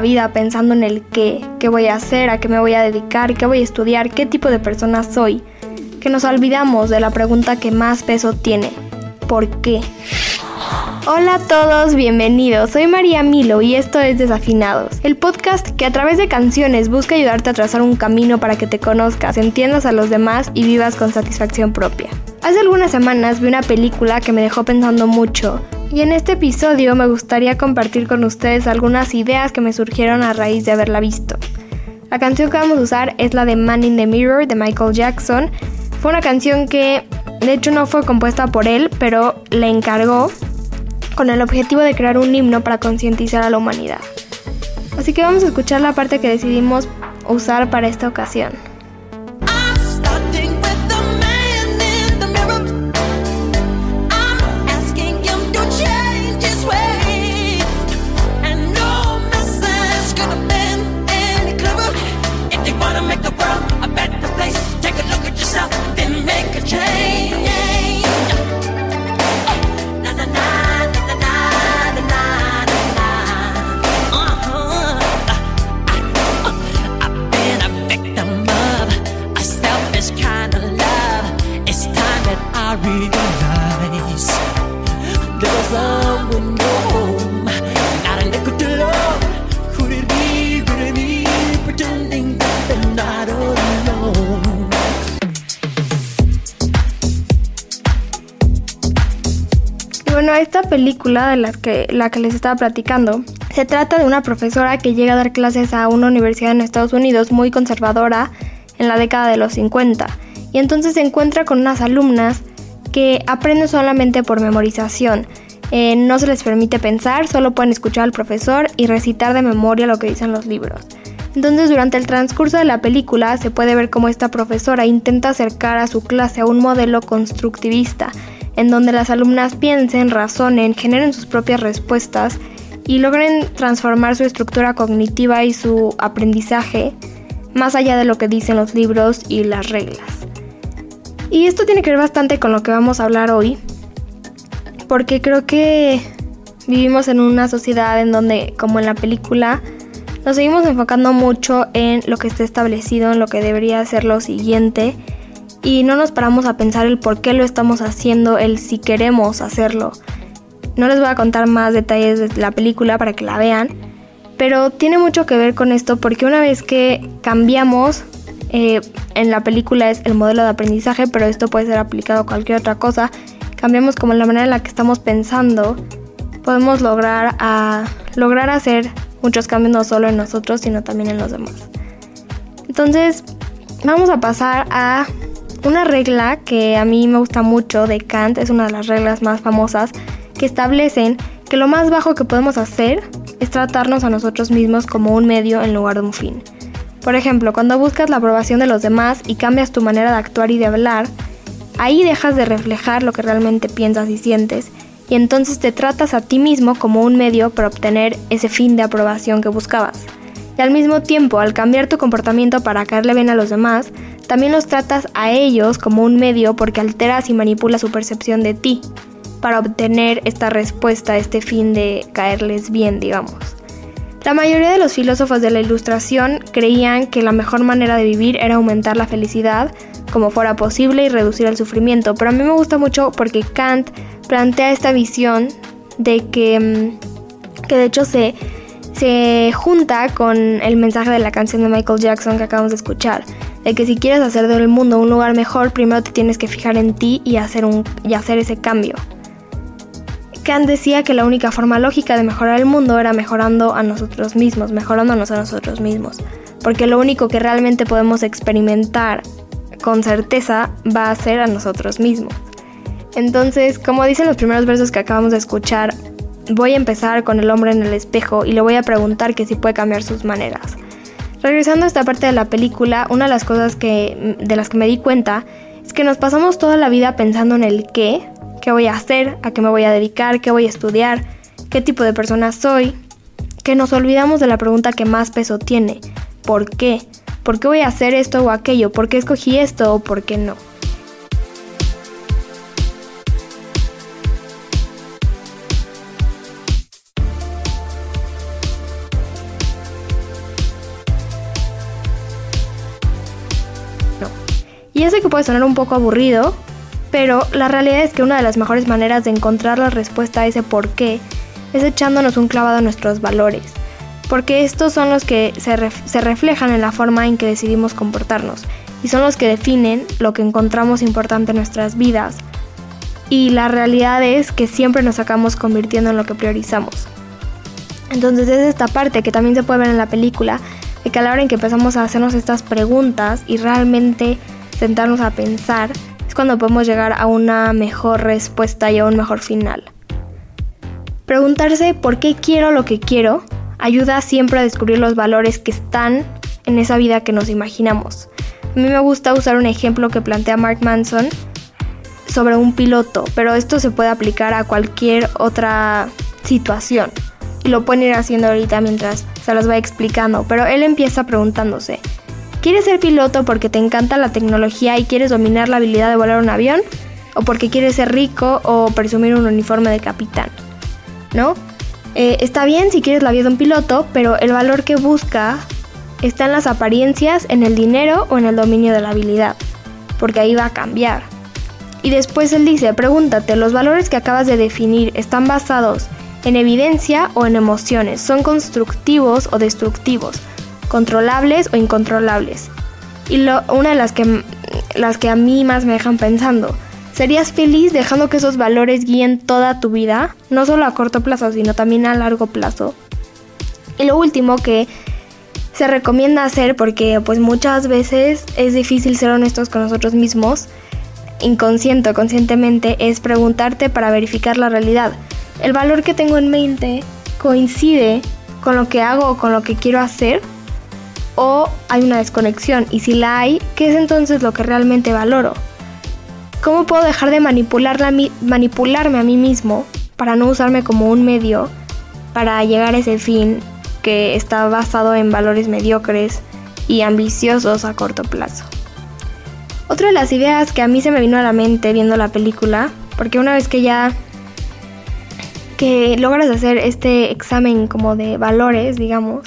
Vida pensando en el qué, qué voy a hacer, a qué me voy a dedicar, qué voy a estudiar, qué tipo de persona soy, que nos olvidamos de la pregunta que más peso tiene, ¿por qué? Hola a todos, bienvenidos. Soy María Milo y esto es Desafinados, el podcast que a través de canciones busca ayudarte a trazar un camino para que te conozcas, entiendas a los demás y vivas con satisfacción propia. Hace algunas semanas vi una película que me dejó pensando mucho y en este episodio me gustaría compartir con ustedes algunas ideas que me surgieron a raíz de haberla visto. La canción que vamos a usar es la de Man in the Mirror de Michael Jackson. Fue una canción que de hecho no fue compuesta por él, pero le encargó con el objetivo de crear un himno para concientizar a la humanidad. Así que vamos a escuchar la parte que decidimos usar para esta ocasión. Bueno, esta película de la que, la que les estaba platicando se trata de una profesora que llega a dar clases a una universidad en Estados Unidos muy conservadora en la década de los 50 y entonces se encuentra con unas alumnas que aprenden solamente por memorización. Eh, no se les permite pensar, solo pueden escuchar al profesor y recitar de memoria lo que dicen los libros. Entonces durante el transcurso de la película se puede ver cómo esta profesora intenta acercar a su clase a un modelo constructivista en donde las alumnas piensen, razonen, generen sus propias respuestas y logren transformar su estructura cognitiva y su aprendizaje más allá de lo que dicen los libros y las reglas. Y esto tiene que ver bastante con lo que vamos a hablar hoy, porque creo que vivimos en una sociedad en donde, como en la película, nos seguimos enfocando mucho en lo que está establecido, en lo que debería ser lo siguiente, y no nos paramos a pensar el por qué lo estamos haciendo, el si queremos hacerlo. No les voy a contar más detalles de la película para que la vean, pero tiene mucho que ver con esto porque una vez que cambiamos, eh, en la película es el modelo de aprendizaje, pero esto puede ser aplicado a cualquier otra cosa, cambiamos como la manera en la que estamos pensando, podemos lograr, lograr hacer muchos cambios no solo en nosotros, sino también en los demás. Entonces, vamos a pasar a una regla que a mí me gusta mucho de Kant, es una de las reglas más famosas, que establecen que lo más bajo que podemos hacer es tratarnos a nosotros mismos como un medio en lugar de un fin. Por ejemplo, cuando buscas la aprobación de los demás y cambias tu manera de actuar y de hablar, ahí dejas de reflejar lo que realmente piensas y sientes, y entonces te tratas a ti mismo como un medio para obtener ese fin de aprobación que buscabas. Y al mismo tiempo, al cambiar tu comportamiento para caerle bien a los demás, también los tratas a ellos como un medio porque alteras y manipulas su percepción de ti para obtener esta respuesta, este fin de caerles bien, digamos. La mayoría de los filósofos de la Ilustración creían que la mejor manera de vivir era aumentar la felicidad como fuera posible y reducir el sufrimiento, pero a mí me gusta mucho porque Kant plantea esta visión de que, mm, que de hecho se, se junta con el mensaje de la canción de Michael Jackson que acabamos de escuchar, de que si quieres hacer del mundo un lugar mejor, primero te tienes que fijar en ti y hacer, un, y hacer ese cambio. Kant decía que la única forma lógica de mejorar el mundo era mejorando a nosotros mismos, mejorándonos a nosotros mismos, porque lo único que realmente podemos experimentar con certeza va a ser a nosotros mismos. Entonces, como dicen los primeros versos que acabamos de escuchar, voy a empezar con el hombre en el espejo y le voy a preguntar que si puede cambiar sus maneras. Regresando a esta parte de la película, una de las cosas que, de las que me di cuenta es que nos pasamos toda la vida pensando en el qué, qué voy a hacer, a qué me voy a dedicar, qué voy a estudiar, qué tipo de persona soy, que nos olvidamos de la pregunta que más peso tiene, ¿por qué? ¿Por qué voy a hacer esto o aquello? ¿Por qué escogí esto o por qué no? Sé que puede sonar un poco aburrido, pero la realidad es que una de las mejores maneras de encontrar la respuesta a ese por qué es echándonos un clavado a nuestros valores, porque estos son los que se, se, reflejan en la forma en que decidimos comportarnos y son los que definen lo que encontramos importante en nuestras vidas. Y la realidad es que siempre nos acabamos convirtiendo en lo que priorizamos. Entonces es esta parte que también se puede ver en la película, de que a la hora en que empezamos a hacernos estas preguntas y realmente sentarnos a pensar, es cuando podemos llegar a una mejor respuesta y a un mejor final. Preguntarse por qué quiero lo que quiero ayuda siempre a descubrir los valores que están en esa vida que nos imaginamos. A mí me gusta usar un ejemplo que plantea Mark Manson sobre un piloto, pero esto se puede aplicar a cualquier otra situación. Y lo pueden ir haciendo ahorita mientras se los va explicando, pero él empieza preguntándose, ¿Quieres ser piloto porque te encanta la tecnología y quieres dominar la habilidad de volar un avión? ¿O porque quieres ser rico o presumir un uniforme de capitán? ¿No? Eh, está bien si quieres la vida de un piloto, pero el valor que busca está en las apariencias, en el dinero o en el dominio de la habilidad, porque ahí va a cambiar. Y después él dice, pregúntate, ¿los valores que acabas de definir están basados en evidencia o en emociones? ¿Son constructivos o destructivos? Controlables o incontrolables. Y una de las que, las que a mí más me dejan pensando, ¿serías feliz dejando que esos valores guíen toda tu vida? No solo a corto plazo, sino también a largo plazo. Y lo último que se recomienda hacer, porque pues muchas veces es difícil ser honestos con nosotros mismos, inconsciente o conscientemente, es preguntarte para verificar la realidad. ¿El valor que tengo en mente coincide con lo que hago o con lo que quiero hacer? O hay una desconexión y si la hay, ¿qué es entonces lo que realmente valoro? ¿Cómo puedo dejar de manipularme a mí mismo para no usarme como un medio para llegar a ese fin que está basado en valores mediocres y ambiciosos a corto plazo? Otra de las ideas que a mí se me vino a la mente viendo la película, porque una vez que ya que logras hacer este examen como de valores, digamos,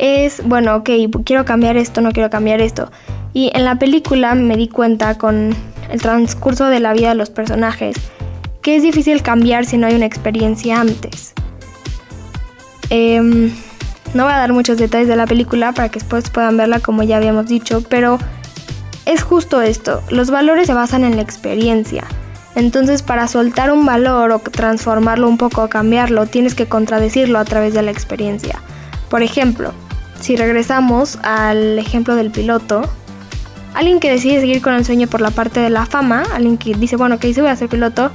es, bueno, ok, quiero cambiar esto, no quiero cambiar esto. Y en la película me di cuenta con el transcurso de la vida de los personajes que es difícil cambiar si no hay una experiencia antes. Em, no voy a dar muchos detalles de la película para que después puedan verla como ya habíamos dicho, pero es justo esto, los valores se basan en la experiencia. Entonces para soltar un valor o transformarlo un poco o cambiarlo, tienes que contradecirlo a través de la experiencia. Por ejemplo, si regresamos al ejemplo del piloto, alguien que decide seguir con el sueño por la parte de la fama, alguien que dice, bueno, que hice voy a ser piloto,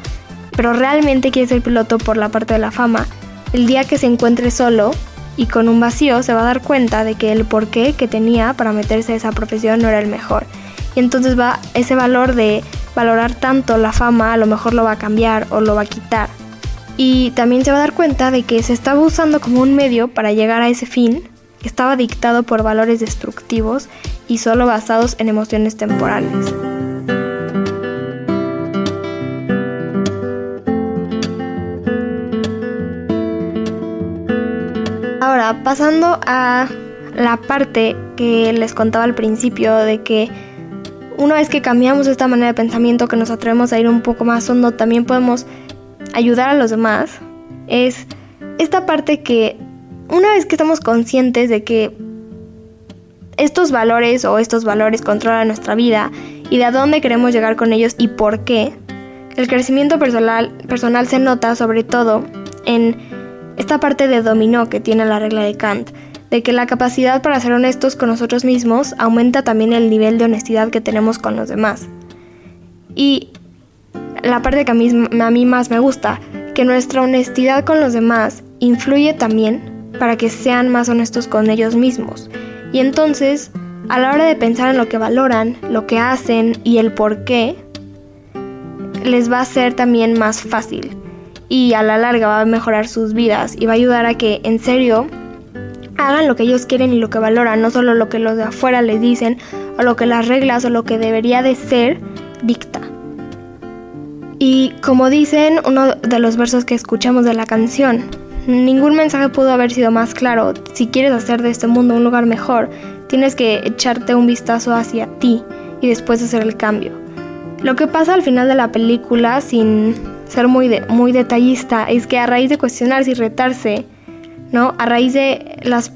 pero realmente quiere ser piloto por la parte de la fama, el día que se encuentre solo y con un vacío se va a dar cuenta de que el porqué que tenía para meterse a esa profesión no era el mejor. Y entonces va ese valor de valorar tanto la fama, a lo mejor lo va a cambiar o lo va a quitar. Y también se va a dar cuenta de que se estaba usando como un medio para llegar a ese fin, estaba dictado por valores destructivos y solo basados en emociones temporales. Ahora, pasando a la parte que les contaba al principio de que una vez que cambiamos esta manera de pensamiento, que nos atrevemos a ir un poco más hondo, también podemos ayudar a los demás, es esta parte que una vez que estamos conscientes de que estos valores o estos valores controlan nuestra vida y de a dónde queremos llegar con ellos y por qué, el crecimiento personal, personal se nota sobre todo en esta parte de dominó que tiene la regla de Kant, de que la capacidad para ser honestos con nosotros mismos aumenta también el nivel de honestidad que tenemos con los demás. Y la parte que a mí, a mí más me gusta, que nuestra honestidad con los demás influye también para que sean más honestos con ellos mismos. Y entonces, a la hora de pensar en lo que valoran, lo que hacen y el por qué, les va a ser también más fácil y a la larga va a mejorar sus vidas y va a ayudar a que en serio hagan lo que ellos quieren y lo que valoran, no solo lo que los de afuera les dicen o lo que las reglas o lo que debería de ser dicta. Y como dicen uno de los versos que escuchamos de la canción, ningún mensaje pudo haber sido más claro. Si quieres hacer de este mundo un lugar mejor, tienes que echarte un vistazo hacia ti y después hacer el cambio. Lo que pasa al final de la película, sin ser muy, muy detallista, es que a raíz de cuestionarse y retarse, ¿no? A raíz de los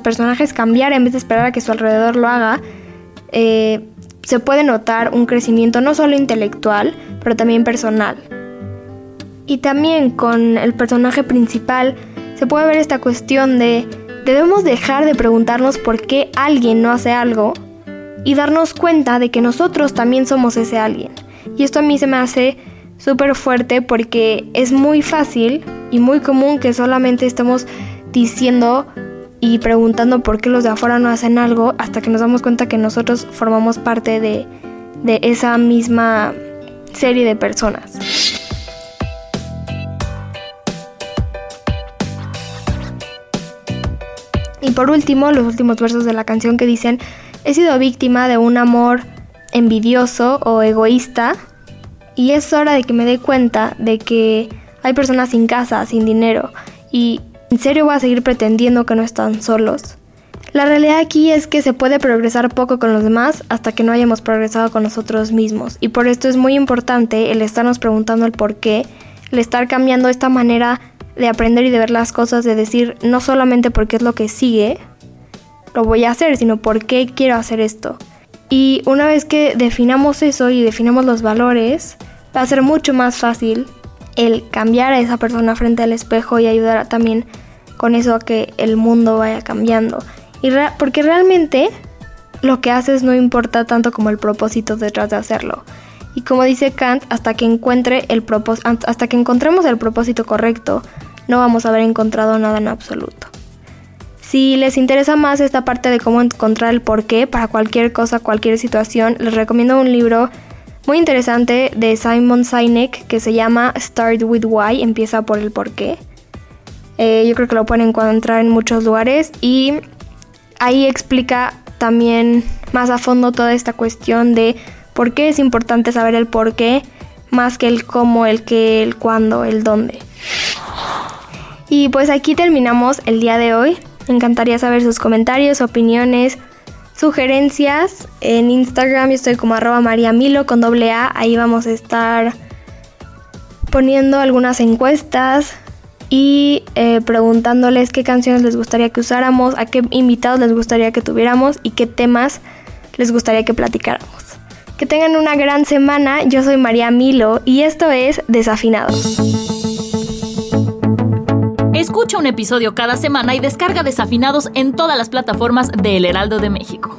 personajes cambiar en vez de esperar a que su alrededor lo haga, eh, se puede notar un crecimiento no solo intelectual, pero también personal. Y también con el personaje principal se puede ver esta cuestión de debemos dejar de preguntarnos por qué alguien no hace algo y darnos cuenta de que nosotros también somos ese alguien. Y esto a mí se me hace súper fuerte porque es muy fácil y muy común que solamente estemos diciendo y preguntando por qué los de afuera no hacen algo hasta que nos damos cuenta que nosotros formamos parte de, de esa misma serie de personas. Y por último, los últimos versos de la canción que dicen, He sido víctima de un amor envidioso o egoísta y es hora de que me dé cuenta de que hay personas sin casa, sin dinero y en serio voy a seguir pretendiendo que no están solos. La realidad aquí es que se puede progresar poco con los demás hasta que no hayamos progresado con nosotros mismos y por esto es muy importante el estarnos preguntando el por qué, el estar cambiando esta manera de aprender y de ver las cosas, de decir no solamente porque es lo que sigue, lo voy a hacer, sino por qué quiero hacer esto. Y una vez que definamos eso y definamos los valores, va a ser mucho más fácil el cambiar a esa persona frente al espejo y ayudar también con eso a que el mundo vaya cambiando. Y porque realmente lo que haces no importa tanto como el propósito detrás de hacerlo. Y como dice Kant, hasta que encuentre el hasta que encontremos el propósito correcto, no vamos a haber encontrado nada en absoluto. Si les interesa más esta parte de cómo encontrar el porqué para cualquier cosa, cualquier situación, les recomiendo un libro muy interesante de Simon Sinek que se llama Start with Why, empieza por el porqué. Eh, yo creo que lo pueden encontrar en muchos lugares y ahí explica también más a fondo toda esta cuestión de por qué es importante saber el porqué más que el cómo, el qué, el cuándo, el dónde. Y pues aquí terminamos el día de hoy. Me encantaría saber sus comentarios, opiniones, sugerencias. En Instagram yo estoy como arroba mariamilo con doble A. Ahí vamos a estar poniendo algunas encuestas y eh, preguntándoles qué canciones les gustaría que usáramos, a qué invitados les gustaría que tuviéramos y qué temas les gustaría que platicáramos. Que tengan una gran semana. Yo soy María Milo y esto es Desafinados. Escucha un episodio cada semana y descarga Desafinados en todas las plataformas de El Heraldo de México.